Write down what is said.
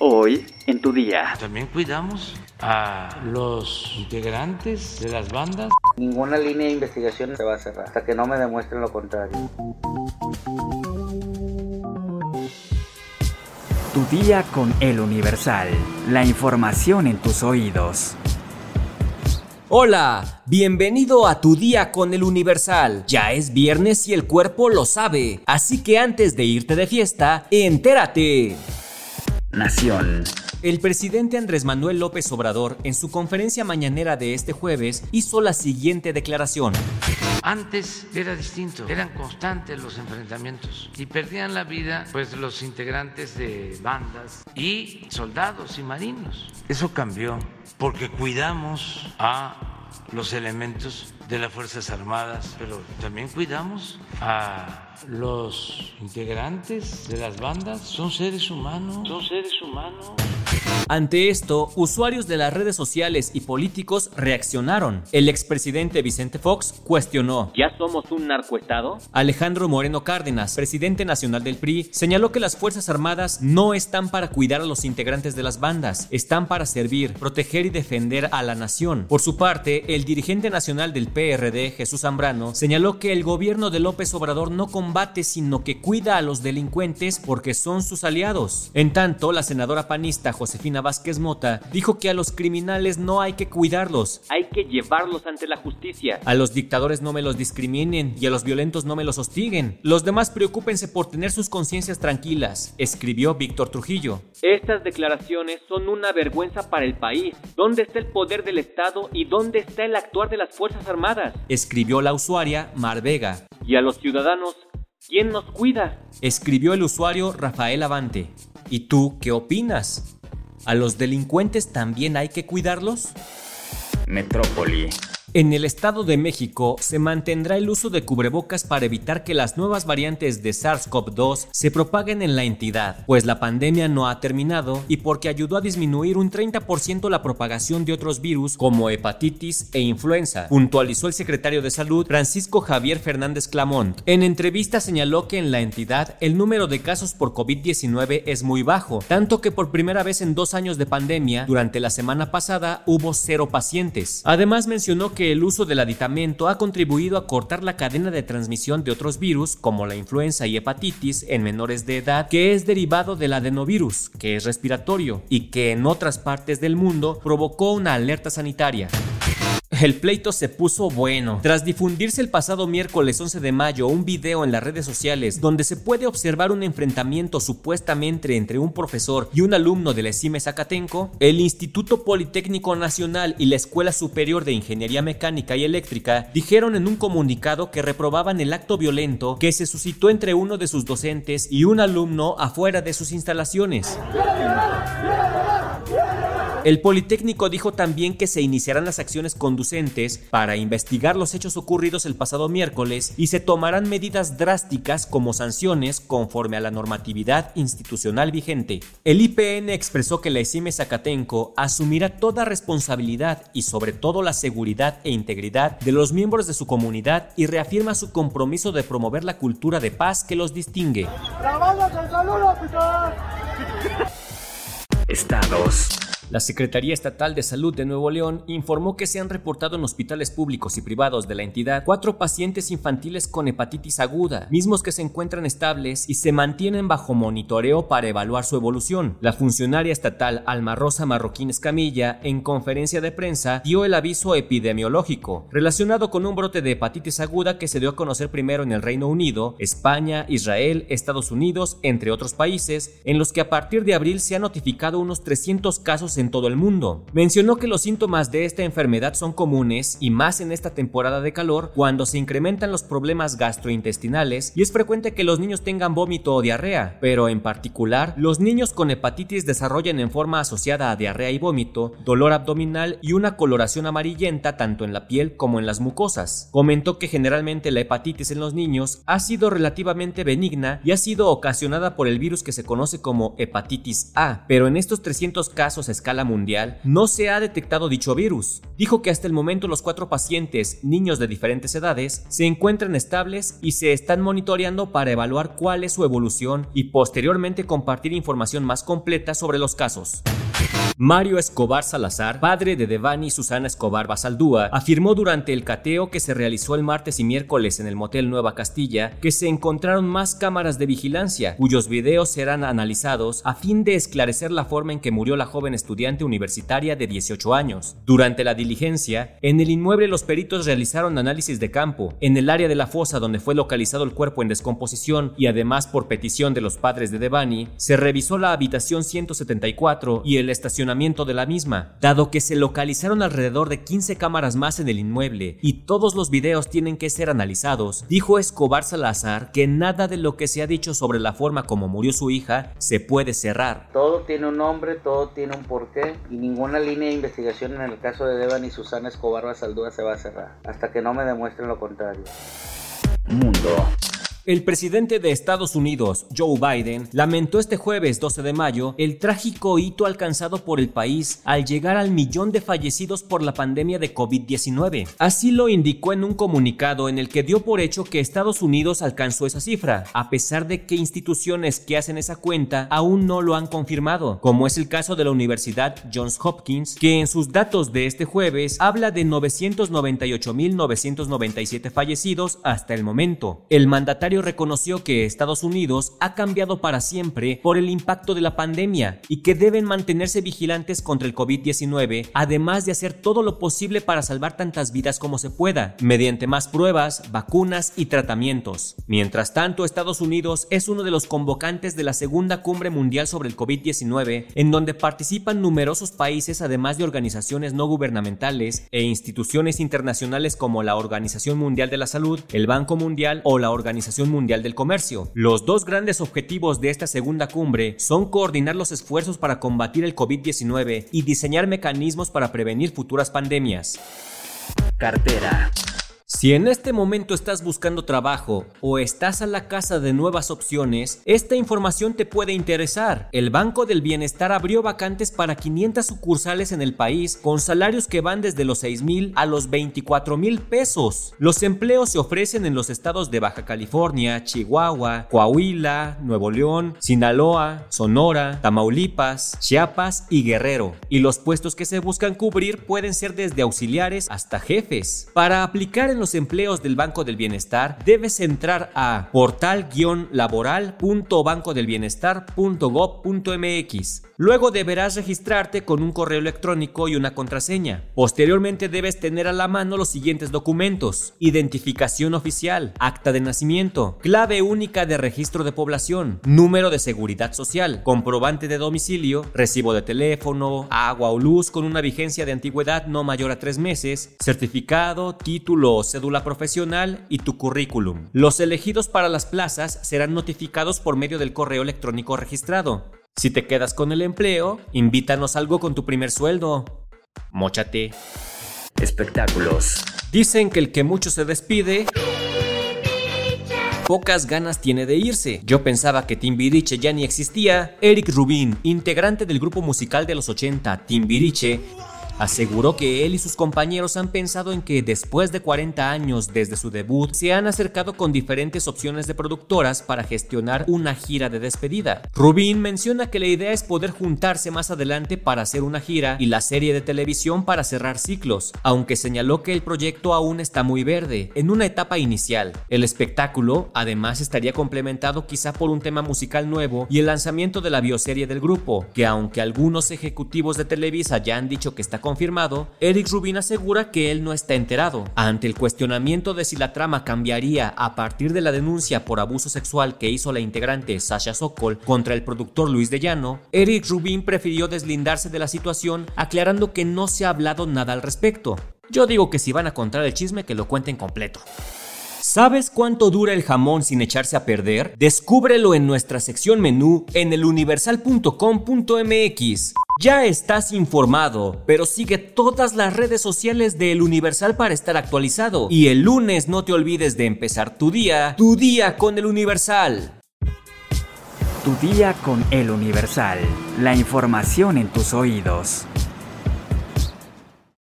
Hoy en tu día. También cuidamos a los integrantes de las bandas. Ninguna línea de investigación se va a cerrar hasta que no me demuestren lo contrario. Tu día con el Universal. La información en tus oídos. Hola, bienvenido a tu día con el Universal. Ya es viernes y el cuerpo lo sabe, así que antes de irte de fiesta, entérate. Nación. El presidente Andrés Manuel López Obrador, en su conferencia mañanera de este jueves, hizo la siguiente declaración. Antes era distinto, eran constantes los enfrentamientos y perdían la vida pues los integrantes de bandas y soldados y marinos. Eso cambió porque cuidamos a los elementos de las Fuerzas Armadas, pero también cuidamos a los integrantes de las bandas. Son seres humanos, son seres humanos. Ante esto, usuarios de las redes sociales y políticos reaccionaron. El expresidente Vicente Fox cuestionó. ¿Ya somos un narcoestado? Alejandro Moreno Cárdenas, presidente nacional del PRI, señaló que las Fuerzas Armadas no están para cuidar a los integrantes de las bandas, están para servir, proteger y defender a la nación. Por su parte, el dirigente nacional del PRD, Jesús Zambrano, señaló que el gobierno de López Obrador no combate, sino que cuida a los delincuentes porque son sus aliados. En tanto, la senadora panista Josefina Vázquez Mota dijo que a los criminales no hay que cuidarlos, hay que llevarlos ante la justicia. A los dictadores no me los discriminen y a los violentos no me los hostiguen. Los demás preocúpense por tener sus conciencias tranquilas, escribió Víctor Trujillo. Estas declaraciones son una vergüenza para el país. ¿Dónde está el poder del Estado y dónde está el actuar de las Fuerzas Armadas? Escribió la usuaria Mar Vega. Y a los ciudadanos, ¿quién nos cuida? Escribió el usuario Rafael Avante. ¿Y tú qué opinas? ¿A los delincuentes también hay que cuidarlos? Metrópoli. En el Estado de México se mantendrá el uso de cubrebocas para evitar que las nuevas variantes de SARS-CoV-2 se propaguen en la entidad, pues la pandemia no ha terminado y porque ayudó a disminuir un 30% la propagación de otros virus como hepatitis e influenza, puntualizó el secretario de Salud Francisco Javier Fernández Clamont. En entrevista señaló que en la entidad el número de casos por COVID-19 es muy bajo, tanto que por primera vez en dos años de pandemia, durante la semana pasada hubo cero pacientes. Además mencionó que el uso del aditamento ha contribuido a cortar la cadena de transmisión de otros virus como la influenza y hepatitis en menores de edad que es derivado del adenovirus, que es respiratorio y que en otras partes del mundo provocó una alerta sanitaria. El pleito se puso bueno. Tras difundirse el pasado miércoles 11 de mayo un video en las redes sociales donde se puede observar un enfrentamiento supuestamente entre un profesor y un alumno de la ESIME Zacatenco, el Instituto Politécnico Nacional y la Escuela Superior de Ingeniería Mecánica y Eléctrica dijeron en un comunicado que reprobaban el acto violento que se suscitó entre uno de sus docentes y un alumno afuera de sus instalaciones. El Politécnico dijo también que se iniciarán las acciones conducentes para investigar los hechos ocurridos el pasado miércoles y se tomarán medidas drásticas como sanciones conforme a la normatividad institucional vigente. El IPN expresó que la ESIME Zacatenco asumirá toda responsabilidad y sobre todo la seguridad e integridad de los miembros de su comunidad y reafirma su compromiso de promover la cultura de paz que los distingue. Estados. La Secretaría Estatal de Salud de Nuevo León informó que se han reportado en hospitales públicos y privados de la entidad cuatro pacientes infantiles con hepatitis aguda, mismos que se encuentran estables y se mantienen bajo monitoreo para evaluar su evolución. La funcionaria estatal Alma Rosa Marroquín Escamilla, en conferencia de prensa, dio el aviso epidemiológico relacionado con un brote de hepatitis aguda que se dio a conocer primero en el Reino Unido, España, Israel, Estados Unidos, entre otros países, en los que a partir de abril se han notificado unos 300 casos en todo el mundo. Mencionó que los síntomas de esta enfermedad son comunes y más en esta temporada de calor cuando se incrementan los problemas gastrointestinales y es frecuente que los niños tengan vómito o diarrea, pero en particular los niños con hepatitis desarrollan en forma asociada a diarrea y vómito, dolor abdominal y una coloración amarillenta tanto en la piel como en las mucosas. Comentó que generalmente la hepatitis en los niños ha sido relativamente benigna y ha sido ocasionada por el virus que se conoce como hepatitis A, pero en estos 300 casos escasos escala mundial, no se ha detectado dicho virus. Dijo que hasta el momento los cuatro pacientes, niños de diferentes edades, se encuentran estables y se están monitoreando para evaluar cuál es su evolución y posteriormente compartir información más completa sobre los casos. Mario Escobar Salazar, padre de Devani Susana Escobar Basaldúa, afirmó durante el cateo que se realizó el martes y miércoles en el motel Nueva Castilla que se encontraron más cámaras de vigilancia, cuyos videos serán analizados a fin de esclarecer la forma en que murió la joven estudiante universitaria de 18 años. Durante la diligencia, en el inmueble los peritos realizaron análisis de campo, en el área de la fosa donde fue localizado el cuerpo en descomposición y además por petición de los padres de Devani, se revisó la habitación 174 y el estacionamiento de la misma, dado que se localizaron alrededor de 15 cámaras más en el inmueble y todos los videos tienen que ser analizados, dijo Escobar Salazar que nada de lo que se ha dicho sobre la forma como murió su hija se puede cerrar. Todo tiene un nombre, todo tiene un porqué y ninguna línea de investigación en el caso de Devan y Susana Escobar Basaldúa se va a cerrar, hasta que no me demuestren lo contrario. Mundo. El presidente de Estados Unidos, Joe Biden, lamentó este jueves 12 de mayo el trágico hito alcanzado por el país al llegar al millón de fallecidos por la pandemia de COVID-19. Así lo indicó en un comunicado en el que dio por hecho que Estados Unidos alcanzó esa cifra, a pesar de que instituciones que hacen esa cuenta aún no lo han confirmado, como es el caso de la Universidad Johns Hopkins, que en sus datos de este jueves habla de 998.997 fallecidos hasta el momento. El mandatario reconoció que Estados Unidos ha cambiado para siempre por el impacto de la pandemia y que deben mantenerse vigilantes contra el COVID-19, además de hacer todo lo posible para salvar tantas vidas como se pueda, mediante más pruebas, vacunas y tratamientos. Mientras tanto, Estados Unidos es uno de los convocantes de la segunda cumbre mundial sobre el COVID-19, en donde participan numerosos países además de organizaciones no gubernamentales e instituciones internacionales como la Organización Mundial de la Salud, el Banco Mundial o la Organización Mundial del Comercio. Los dos grandes objetivos de esta segunda cumbre son coordinar los esfuerzos para combatir el COVID-19 y diseñar mecanismos para prevenir futuras pandemias. Cartera. Si en este momento estás buscando trabajo o estás a la casa de nuevas opciones, esta información te puede interesar. El Banco del Bienestar abrió vacantes para 500 sucursales en el país con salarios que van desde los 6 mil a los 24 mil pesos. Los empleos se ofrecen en los estados de Baja California, Chihuahua, Coahuila, Nuevo León, Sinaloa, Sonora, Tamaulipas, Chiapas y Guerrero. Y los puestos que se buscan cubrir pueden ser desde auxiliares hasta jefes. Para aplicar en empleos del Banco del Bienestar, debes entrar a portal-laboral.bancodelbienestar.gov.mx. Luego deberás registrarte con un correo electrónico y una contraseña. Posteriormente debes tener a la mano los siguientes documentos. Identificación oficial, acta de nacimiento, clave única de registro de población, número de seguridad social, comprobante de domicilio, recibo de teléfono, agua o luz con una vigencia de antigüedad no mayor a tres meses, certificado, título o cédula profesional y tu currículum. Los elegidos para las plazas serán notificados por medio del correo electrónico registrado. Si te quedas con el empleo, invítanos algo con tu primer sueldo. Móchate. Espectáculos. Dicen que el que mucho se despide pocas ganas tiene de irse. Yo pensaba que Timbiriche ya ni existía. Eric Rubin, integrante del grupo musical de los 80 Timbiriche, Aseguró que él y sus compañeros han pensado en que después de 40 años desde su debut, se han acercado con diferentes opciones de productoras para gestionar una gira de despedida. Rubin menciona que la idea es poder juntarse más adelante para hacer una gira y la serie de televisión para cerrar ciclos, aunque señaló que el proyecto aún está muy verde, en una etapa inicial. El espectáculo además estaría complementado quizá por un tema musical nuevo y el lanzamiento de la bioserie del grupo, que aunque algunos ejecutivos de Televisa ya han dicho que está confirmado, Eric Rubin asegura que él no está enterado. Ante el cuestionamiento de si la trama cambiaría a partir de la denuncia por abuso sexual que hizo la integrante Sasha Sokol contra el productor Luis de Llano, Eric Rubin prefirió deslindarse de la situación aclarando que no se ha hablado nada al respecto. Yo digo que si van a contar el chisme que lo cuenten completo. ¿Sabes cuánto dura el jamón sin echarse a perder? Descúbrelo en nuestra sección menú en eluniversal.com.mx. Ya estás informado, pero sigue todas las redes sociales de El Universal para estar actualizado. Y el lunes no te olvides de empezar tu día, tu día con El Universal. Tu día con el Universal. La información en tus oídos.